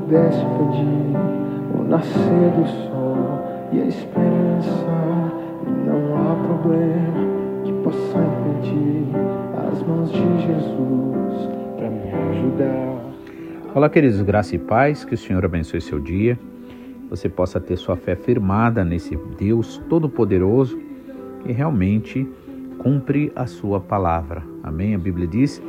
pudesse pedir o nascer do sol e a esperança, e não há problema que possa impedir as mãos de Jesus para me ajudar. Olá, queridos, graça e paz, que o Senhor abençoe seu dia. Você possa ter sua fé firmada nesse Deus Todo-Poderoso que realmente cumpre a sua palavra. Amém? A Bíblia diz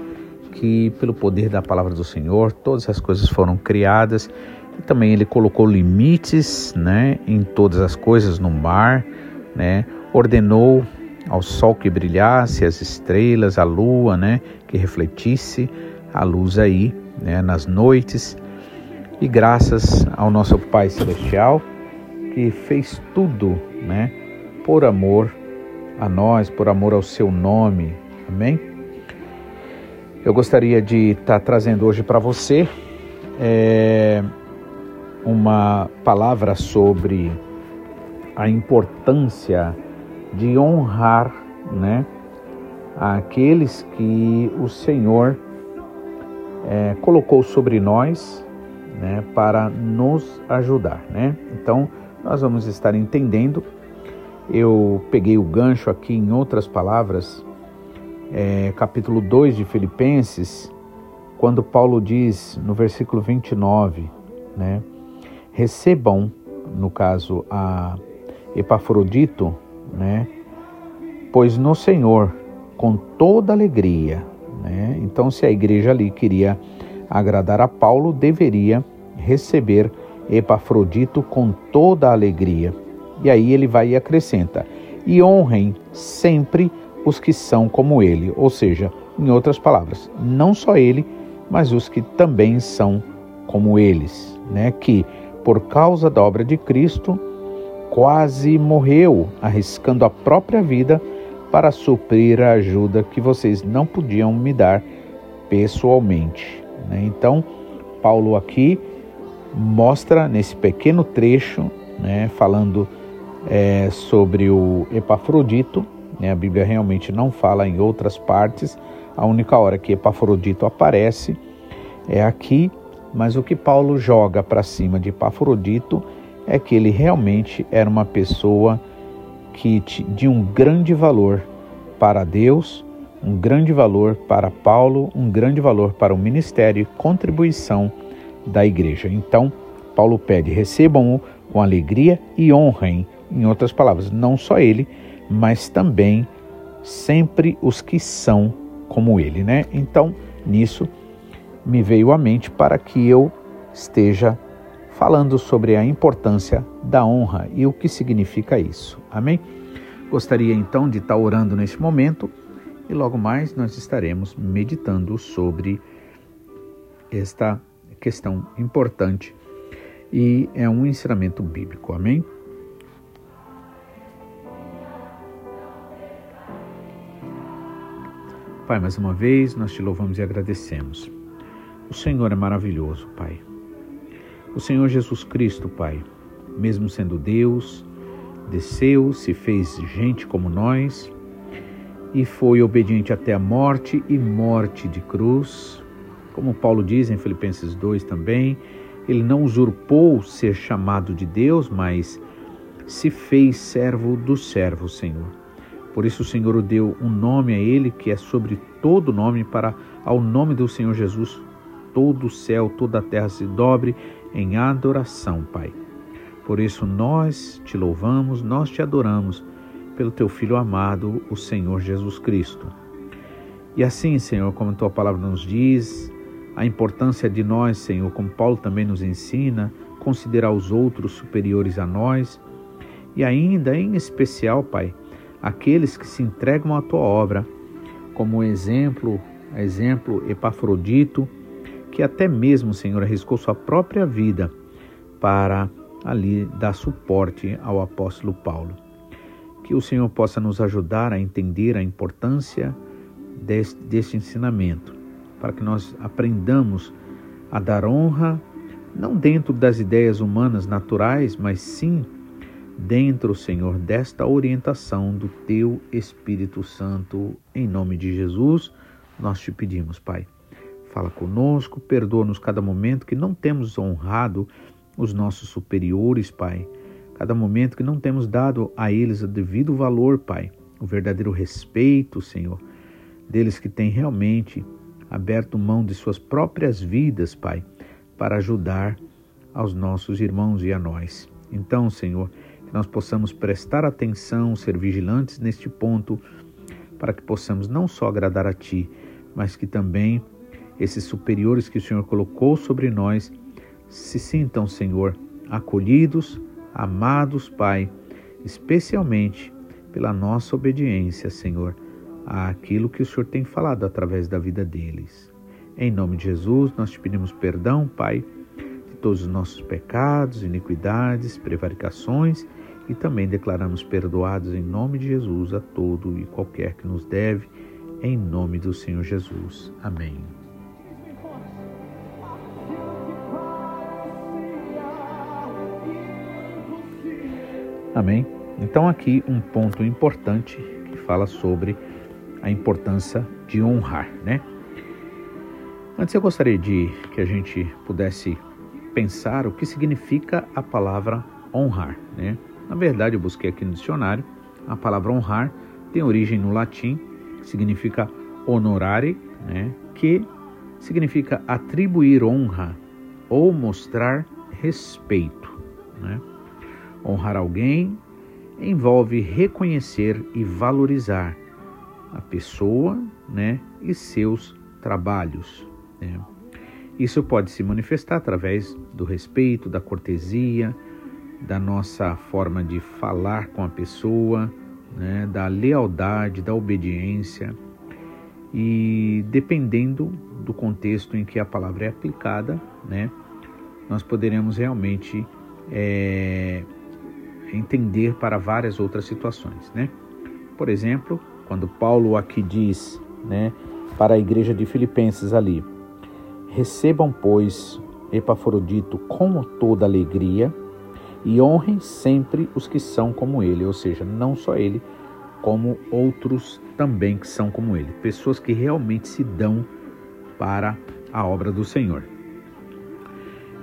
que pelo poder da palavra do Senhor todas as coisas foram criadas e também ele colocou limites, né, em todas as coisas no mar, né? Ordenou ao sol que brilhasse, as estrelas, a lua, né, que refletisse a luz aí, né, nas noites. E graças ao nosso Pai celestial que fez tudo, né, por amor a nós, por amor ao seu nome. Amém? Eu gostaria de estar tá trazendo hoje para você é, uma palavra sobre a importância de honrar, né, aqueles que o Senhor é, colocou sobre nós, né, para nos ajudar, né? Então, nós vamos estar entendendo. Eu peguei o gancho aqui em outras palavras é, capítulo 2 de Filipenses, quando Paulo diz no versículo 29, né, recebam, no caso, a Epafrodito, né, pois no Senhor, com toda alegria, né, então se a igreja ali queria agradar a Paulo, deveria receber Epafrodito com toda alegria. E aí ele vai e acrescenta: e honrem sempre os que são como ele, ou seja, em outras palavras, não só ele, mas os que também são como eles, né? Que por causa da obra de Cristo quase morreu, arriscando a própria vida para suprir a ajuda que vocês não podiam me dar pessoalmente. Né? Então, Paulo aqui mostra nesse pequeno trecho, né, falando é, sobre o Epafrodito, né? A Bíblia realmente não fala em outras partes. A única hora que Epafrodito aparece é aqui, mas o que Paulo joga para cima de Epafrodito é que ele realmente era uma pessoa que de um grande valor para Deus, um grande valor para Paulo, um grande valor para o ministério e contribuição da igreja. Então, Paulo pede: recebam-o com alegria e honrem, em outras palavras, não só ele, mas também sempre os que são como ele, né? Então, nisso me veio à mente para que eu esteja falando sobre a importância da honra e o que significa isso. Amém? Gostaria então de estar orando nesse momento e logo mais nós estaremos meditando sobre esta questão importante e é um ensinamento bíblico. Amém? Pai, mais uma vez nós te louvamos e agradecemos. O Senhor é maravilhoso, Pai. O Senhor Jesus Cristo, Pai, mesmo sendo Deus, desceu, se fez gente como nós e foi obediente até a morte e morte de cruz. Como Paulo diz em Filipenses 2 também, ele não usurpou ser chamado de Deus, mas se fez servo do servo, Senhor. Por isso o Senhor deu um nome a ele que é sobre todo nome, para ao nome do Senhor Jesus todo o céu, toda a terra se dobre em adoração, Pai. Por isso nós te louvamos, nós te adoramos pelo teu filho amado, o Senhor Jesus Cristo. E assim, Senhor, como a tua palavra nos diz, a importância de nós, Senhor, como Paulo também nos ensina, considerar os outros superiores a nós e ainda, em especial, Pai, aqueles que se entregam à tua obra, como exemplo, exemplo Epafrodito, que até mesmo, Senhor, arriscou sua própria vida para ali dar suporte ao apóstolo Paulo. Que o Senhor possa nos ajudar a entender a importância deste, deste ensinamento, para que nós aprendamos a dar honra, não dentro das ideias humanas naturais, mas sim dentro, Senhor, desta orientação do Teu Espírito Santo. Em nome de Jesus, nós te pedimos, Pai. fala conosco, perdoa-nos cada momento que não temos honrado os nossos superiores, Pai. Cada momento que não temos dado a eles o devido valor, Pai, o verdadeiro respeito, Senhor, deles que têm realmente aberto mão de suas próprias vidas, Pai, para ajudar aos nossos irmãos e a nós. Então, Senhor, que nós possamos prestar atenção, ser vigilantes neste ponto, para que possamos não só agradar a Ti, mas que também esses superiores que o Senhor colocou sobre nós se sintam, Senhor, acolhidos, amados, Pai, especialmente pela nossa obediência, Senhor, àquilo que o Senhor tem falado através da vida deles. Em nome de Jesus, nós te pedimos perdão, Pai, de todos os nossos pecados, iniquidades, prevaricações e também declaramos perdoados em nome de Jesus a todo e qualquer que nos deve, em nome do Senhor Jesus. Amém. Amém. Então aqui um ponto importante que fala sobre a importância de honrar, né? Antes eu gostaria de que a gente pudesse pensar o que significa a palavra honrar, né? Na verdade, eu busquei aqui no dicionário, a palavra honrar tem origem no latim, significa honorare, né? que significa atribuir honra ou mostrar respeito. Né? Honrar alguém envolve reconhecer e valorizar a pessoa né? e seus trabalhos. Né? Isso pode se manifestar através do respeito, da cortesia, da nossa forma de falar com a pessoa, né, da lealdade, da obediência. E dependendo do contexto em que a palavra é aplicada, né, nós poderemos realmente é, entender para várias outras situações. Né? Por exemplo, quando Paulo aqui diz né, para a igreja de Filipenses ali: recebam, pois, Epafrodito com toda alegria e honrem sempre os que são como ele, ou seja, não só ele, como outros também que são como ele, pessoas que realmente se dão para a obra do Senhor.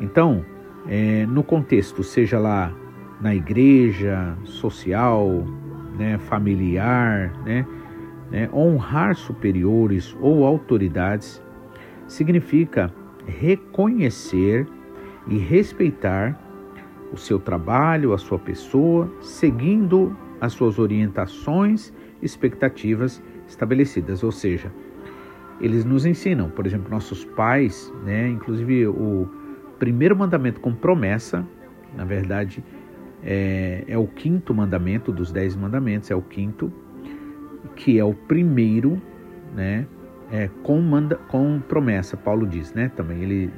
Então, é, no contexto, seja lá na igreja, social, né, familiar, né, né, honrar superiores ou autoridades significa reconhecer e respeitar o seu trabalho, a sua pessoa, seguindo as suas orientações, expectativas estabelecidas. Ou seja, eles nos ensinam, por exemplo, nossos pais, né? Inclusive o primeiro mandamento com promessa, na verdade, é, é o quinto mandamento dos dez mandamentos, é o quinto, que é o primeiro, né? É, com, manda, com promessa, Paulo diz, né? Também ele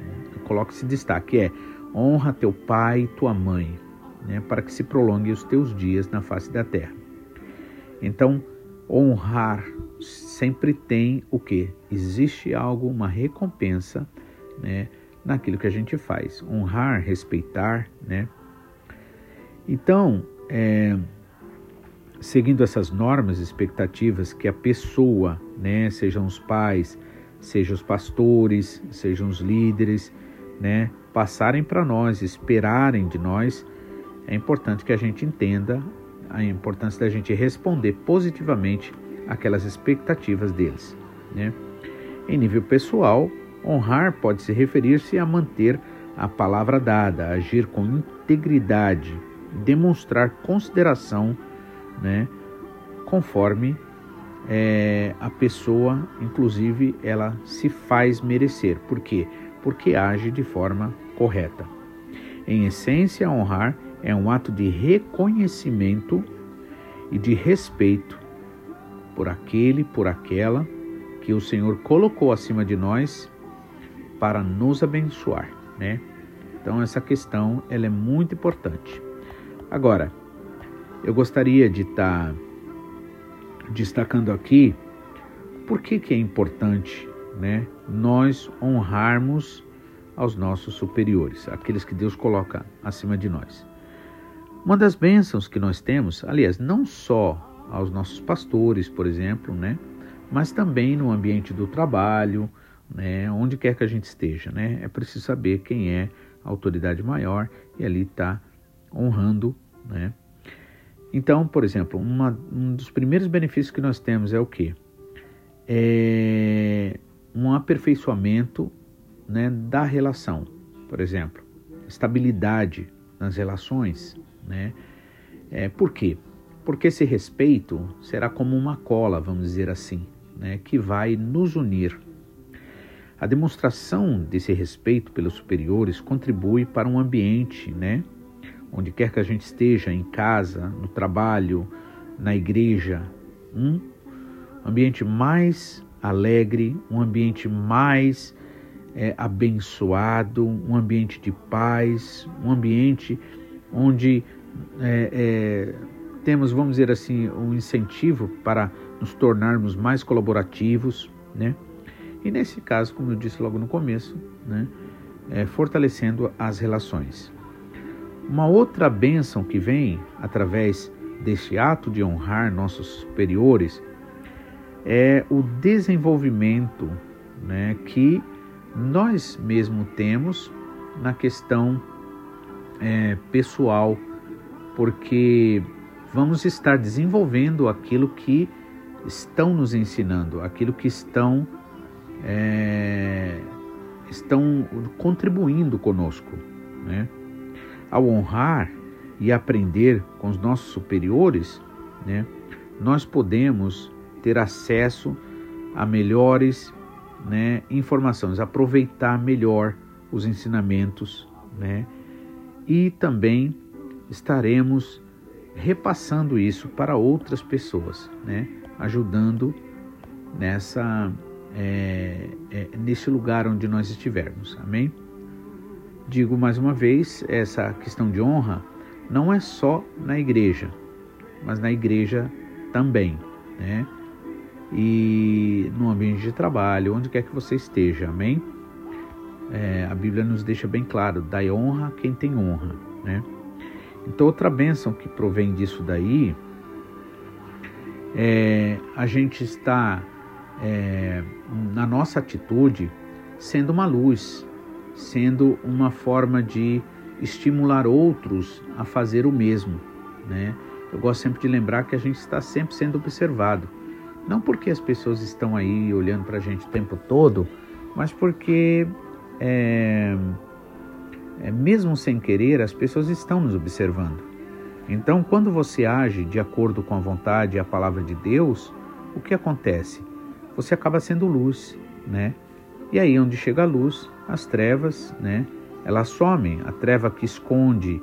coloca esse destaque, é honra teu pai e tua mãe, né, para que se prolongue os teus dias na face da terra. Então, honrar sempre tem o que? Existe algo, uma recompensa, né, naquilo que a gente faz. Honrar, respeitar, né? Então, é, seguindo essas normas, expectativas que a pessoa, né, sejam os pais, sejam os pastores, sejam os líderes, né, passarem para nós, esperarem de nós, é importante que a gente entenda a importância da gente responder positivamente aquelas expectativas deles. Né? Em nível pessoal, honrar pode se referir-se a manter a palavra dada, agir com integridade, demonstrar consideração, né, conforme é, a pessoa, inclusive, ela se faz merecer. Por quê? Age de forma correta. Em essência, honrar é um ato de reconhecimento e de respeito por aquele, por aquela que o Senhor colocou acima de nós para nos abençoar, né? Então essa questão ela é muito importante. Agora, eu gostaria de estar tá destacando aqui por que, que é importante né, nós honrarmos aos nossos superiores, aqueles que Deus coloca acima de nós. Uma das bênçãos que nós temos, aliás, não só aos nossos pastores, por exemplo, né, mas também no ambiente do trabalho, né, onde quer que a gente esteja, né, é preciso saber quem é a autoridade maior e ali está honrando, né. Então, por exemplo, uma, um dos primeiros benefícios que nós temos é o quê? É um aperfeiçoamento né, da relação, por exemplo, estabilidade nas relações, né? É, por quê? Porque esse respeito será como uma cola, vamos dizer assim, né, que vai nos unir. A demonstração desse respeito pelos superiores contribui para um ambiente, né, onde quer que a gente esteja, em casa, no trabalho, na igreja, um ambiente mais alegre, um ambiente mais é, abençoado, um ambiente de paz, um ambiente onde é, é, temos, vamos dizer assim, um incentivo para nos tornarmos mais colaborativos, né? E nesse caso, como eu disse logo no começo, né, é, fortalecendo as relações. Uma outra bênção que vem através deste ato de honrar nossos superiores é o desenvolvimento né, que nós mesmo temos na questão é, pessoal, porque vamos estar desenvolvendo aquilo que estão nos ensinando, aquilo que estão é, estão contribuindo conosco, né? Ao honrar e aprender com os nossos superiores, né? Nós podemos ter acesso a melhores né, informações, aproveitar melhor os ensinamentos, né? E também estaremos repassando isso para outras pessoas, né? Ajudando nessa é, é, nesse lugar onde nós estivermos, amém? Digo mais uma vez, essa questão de honra não é só na igreja, mas na igreja também, né? E no ambiente de trabalho, onde quer que você esteja, amém? É, a Bíblia nos deixa bem claro: dai honra a quem tem honra, né? Então, outra bênção que provém disso daí é a gente está é, na nossa atitude sendo uma luz, sendo uma forma de estimular outros a fazer o mesmo, né? Eu gosto sempre de lembrar que a gente está sempre sendo observado. Não porque as pessoas estão aí olhando para a gente o tempo todo, mas porque, é, é, mesmo sem querer, as pessoas estão nos observando. Então, quando você age de acordo com a vontade e a palavra de Deus, o que acontece? Você acaba sendo luz, né? E aí, onde chega a luz, as trevas, né? Elas somem. A treva que esconde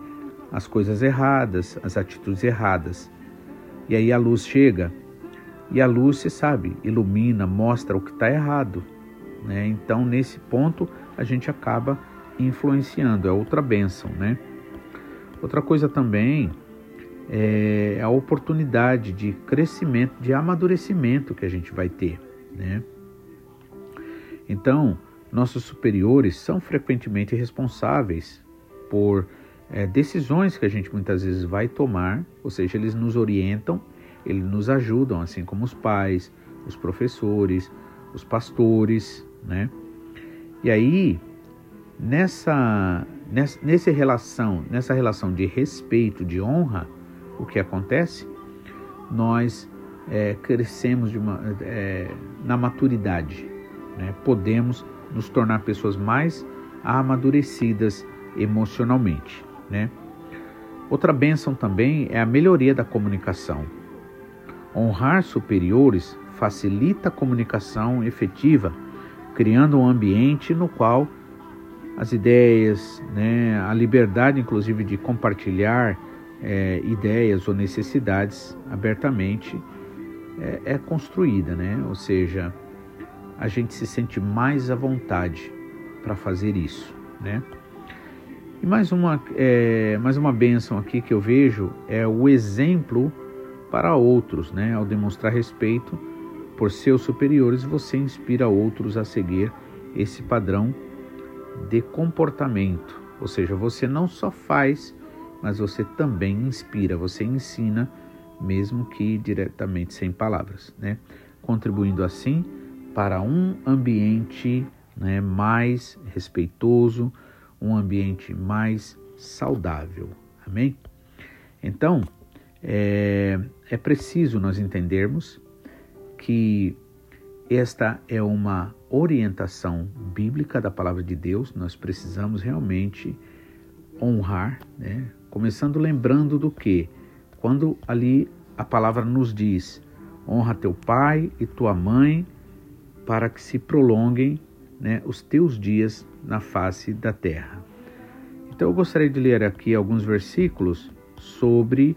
as coisas erradas, as atitudes erradas. E aí a luz chega e a luz, se sabe, ilumina, mostra o que está errado. Né? Então, nesse ponto, a gente acaba influenciando, é outra bênção. Né? Outra coisa também é a oportunidade de crescimento, de amadurecimento que a gente vai ter. Né? Então, nossos superiores são frequentemente responsáveis por é, decisões que a gente muitas vezes vai tomar, ou seja, eles nos orientam eles nos ajudam, assim como os pais, os professores, os pastores, né? E aí, nessa, nessa, nessa relação, nessa relação de respeito, de honra, o que acontece? Nós é, crescemos uma, é, na maturidade, né? podemos nos tornar pessoas mais amadurecidas emocionalmente, né? Outra bênção também é a melhoria da comunicação. Honrar superiores facilita a comunicação efetiva, criando um ambiente no qual as ideias, né, a liberdade, inclusive, de compartilhar é, ideias ou necessidades abertamente é, é construída, né? Ou seja, a gente se sente mais à vontade para fazer isso, né? E mais uma, é, mais uma bênção aqui que eu vejo é o exemplo para outros, né? Ao demonstrar respeito por seus superiores, você inspira outros a seguir esse padrão de comportamento. Ou seja, você não só faz, mas você também inspira, você ensina, mesmo que diretamente sem palavras, né? Contribuindo assim para um ambiente né, mais respeitoso, um ambiente mais saudável. Amém? Então, é, é preciso nós entendermos que esta é uma orientação bíblica da palavra de Deus, nós precisamos realmente honrar, né? começando lembrando do que? Quando ali a palavra nos diz: honra teu pai e tua mãe, para que se prolonguem né, os teus dias na face da terra. Então eu gostaria de ler aqui alguns versículos sobre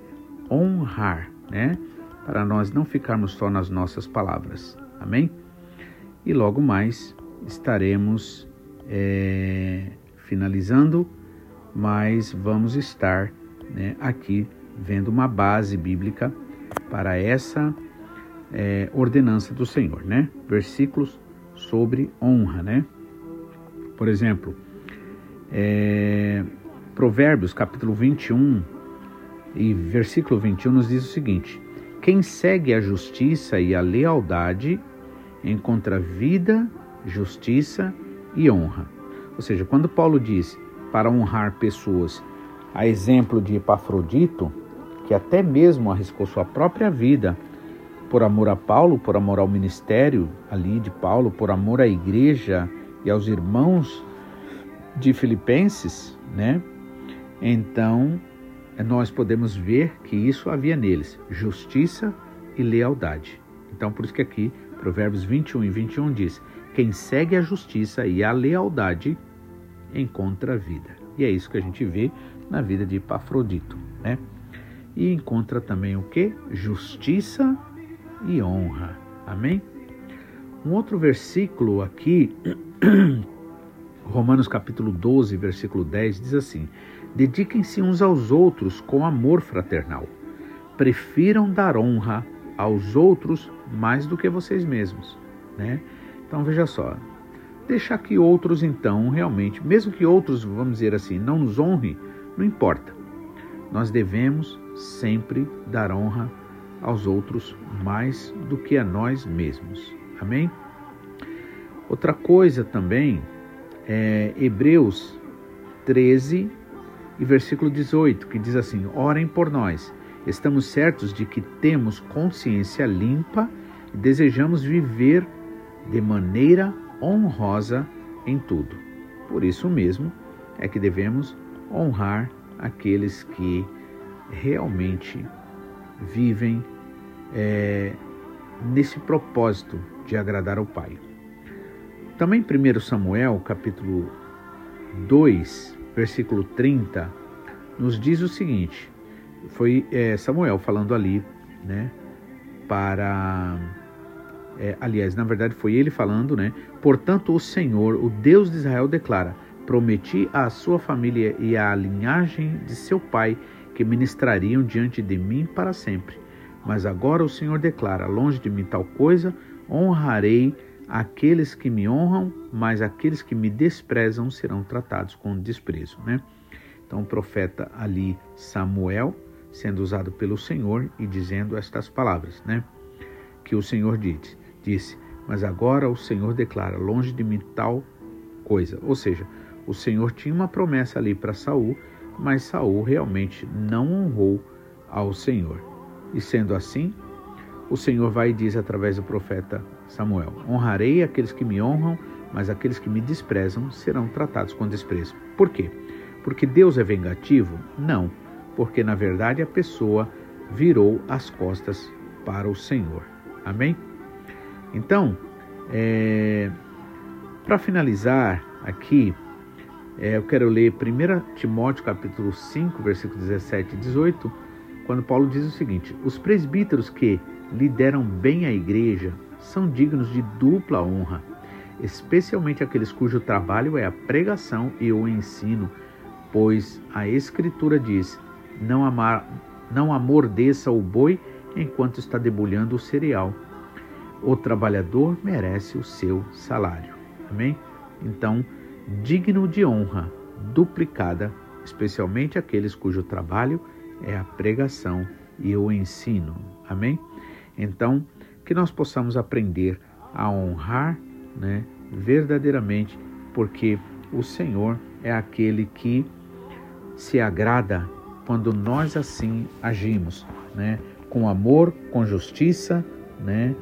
honrar, né? Para nós não ficarmos só nas nossas palavras. Amém? E logo mais estaremos é, finalizando, mas vamos estar né, aqui vendo uma base bíblica para essa é, ordenança do Senhor, né? Versículos sobre honra, né? Por exemplo, é, Provérbios capítulo 21 e versículo 21 nos diz o seguinte: Quem segue a justiça e a lealdade encontra vida, justiça e honra. Ou seja, quando Paulo diz para honrar pessoas, a exemplo de Epafrodito, que até mesmo arriscou sua própria vida por amor a Paulo, por amor ao ministério ali de Paulo, por amor à igreja e aos irmãos de Filipenses, né? Então, nós podemos ver que isso havia neles, justiça e lealdade. Então, por isso que aqui, Provérbios 21 e 21 diz: Quem segue a justiça e a lealdade encontra a vida. E é isso que a gente vê na vida de Epafrodito, né? E encontra também o que? Justiça e honra. Amém? Um outro versículo aqui, Romanos capítulo 12, versículo 10, diz assim: Dediquem-se uns aos outros com amor fraternal. Prefiram dar honra aos outros mais do que vocês mesmos, né? Então veja só, deixar que outros então realmente, mesmo que outros, vamos dizer assim, não nos honrem, não importa. Nós devemos sempre dar honra aos outros mais do que a nós mesmos. Amém? Outra coisa também é Hebreus 13 e versículo 18, que diz assim: Orem por nós. Estamos certos de que temos consciência limpa e desejamos viver de maneira honrosa em tudo. Por isso mesmo é que devemos honrar aqueles que realmente vivem é, nesse propósito de agradar ao Pai. Também 1 Samuel, capítulo 2, versículo 30, nos diz o seguinte: foi é, Samuel falando ali, né, para. É, aliás, na verdade foi ele falando, né? Portanto, o Senhor, o Deus de Israel, declara: Prometi à sua família e à linhagem de seu pai que ministrariam diante de mim para sempre. Mas agora o Senhor declara: longe de mim tal coisa, honrarei aqueles que me honram, mas aqueles que me desprezam serão tratados com desprezo. Né? Então, o profeta ali, Samuel, sendo usado pelo Senhor e dizendo estas palavras, né? Que o Senhor disse, disse, mas agora o Senhor declara: longe de mim tal coisa. Ou seja, o Senhor tinha uma promessa ali para Saul, mas Saul realmente não honrou ao Senhor. E sendo assim, o Senhor vai e diz através do profeta Samuel: Honrarei aqueles que me honram, mas aqueles que me desprezam serão tratados com desprezo. Por quê? Porque Deus é vingativo? Não, porque na verdade a pessoa virou as costas para o Senhor. Amém? Então, é, para finalizar aqui, é, eu quero ler 1 Timóteo capítulo 5, versículos 17 e 18, quando Paulo diz o seguinte: Os presbíteros que lideram bem a igreja são dignos de dupla honra, especialmente aqueles cujo trabalho é a pregação e o ensino, pois a Escritura diz: Não, amar, não amordeça o boi enquanto está debulhando o cereal. O trabalhador merece o seu salário. Amém? Então, digno de honra duplicada, especialmente aqueles cujo trabalho é a pregação e o ensino. Amém? Então, que nós possamos aprender a honrar né, verdadeiramente, porque o Senhor é aquele que se agrada quando nós assim agimos, né? Com amor, com justiça, né?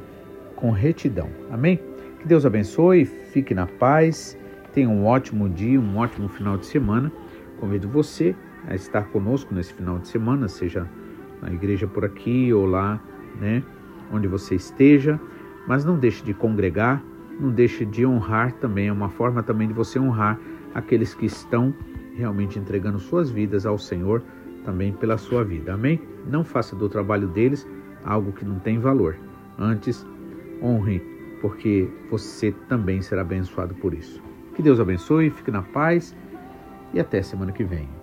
Com retidão. Amém? Que Deus abençoe, fique na paz, tenha um ótimo dia, um ótimo final de semana. Convido você a estar conosco nesse final de semana, seja na igreja por aqui ou lá, né? Onde você esteja, mas não deixe de congregar, não deixe de honrar também, é uma forma também de você honrar aqueles que estão realmente entregando suas vidas ao Senhor também pela sua vida. Amém? Não faça do trabalho deles algo que não tem valor. Antes, honre, porque você também será abençoado por isso. Que Deus abençoe, fique na paz e até semana que vem.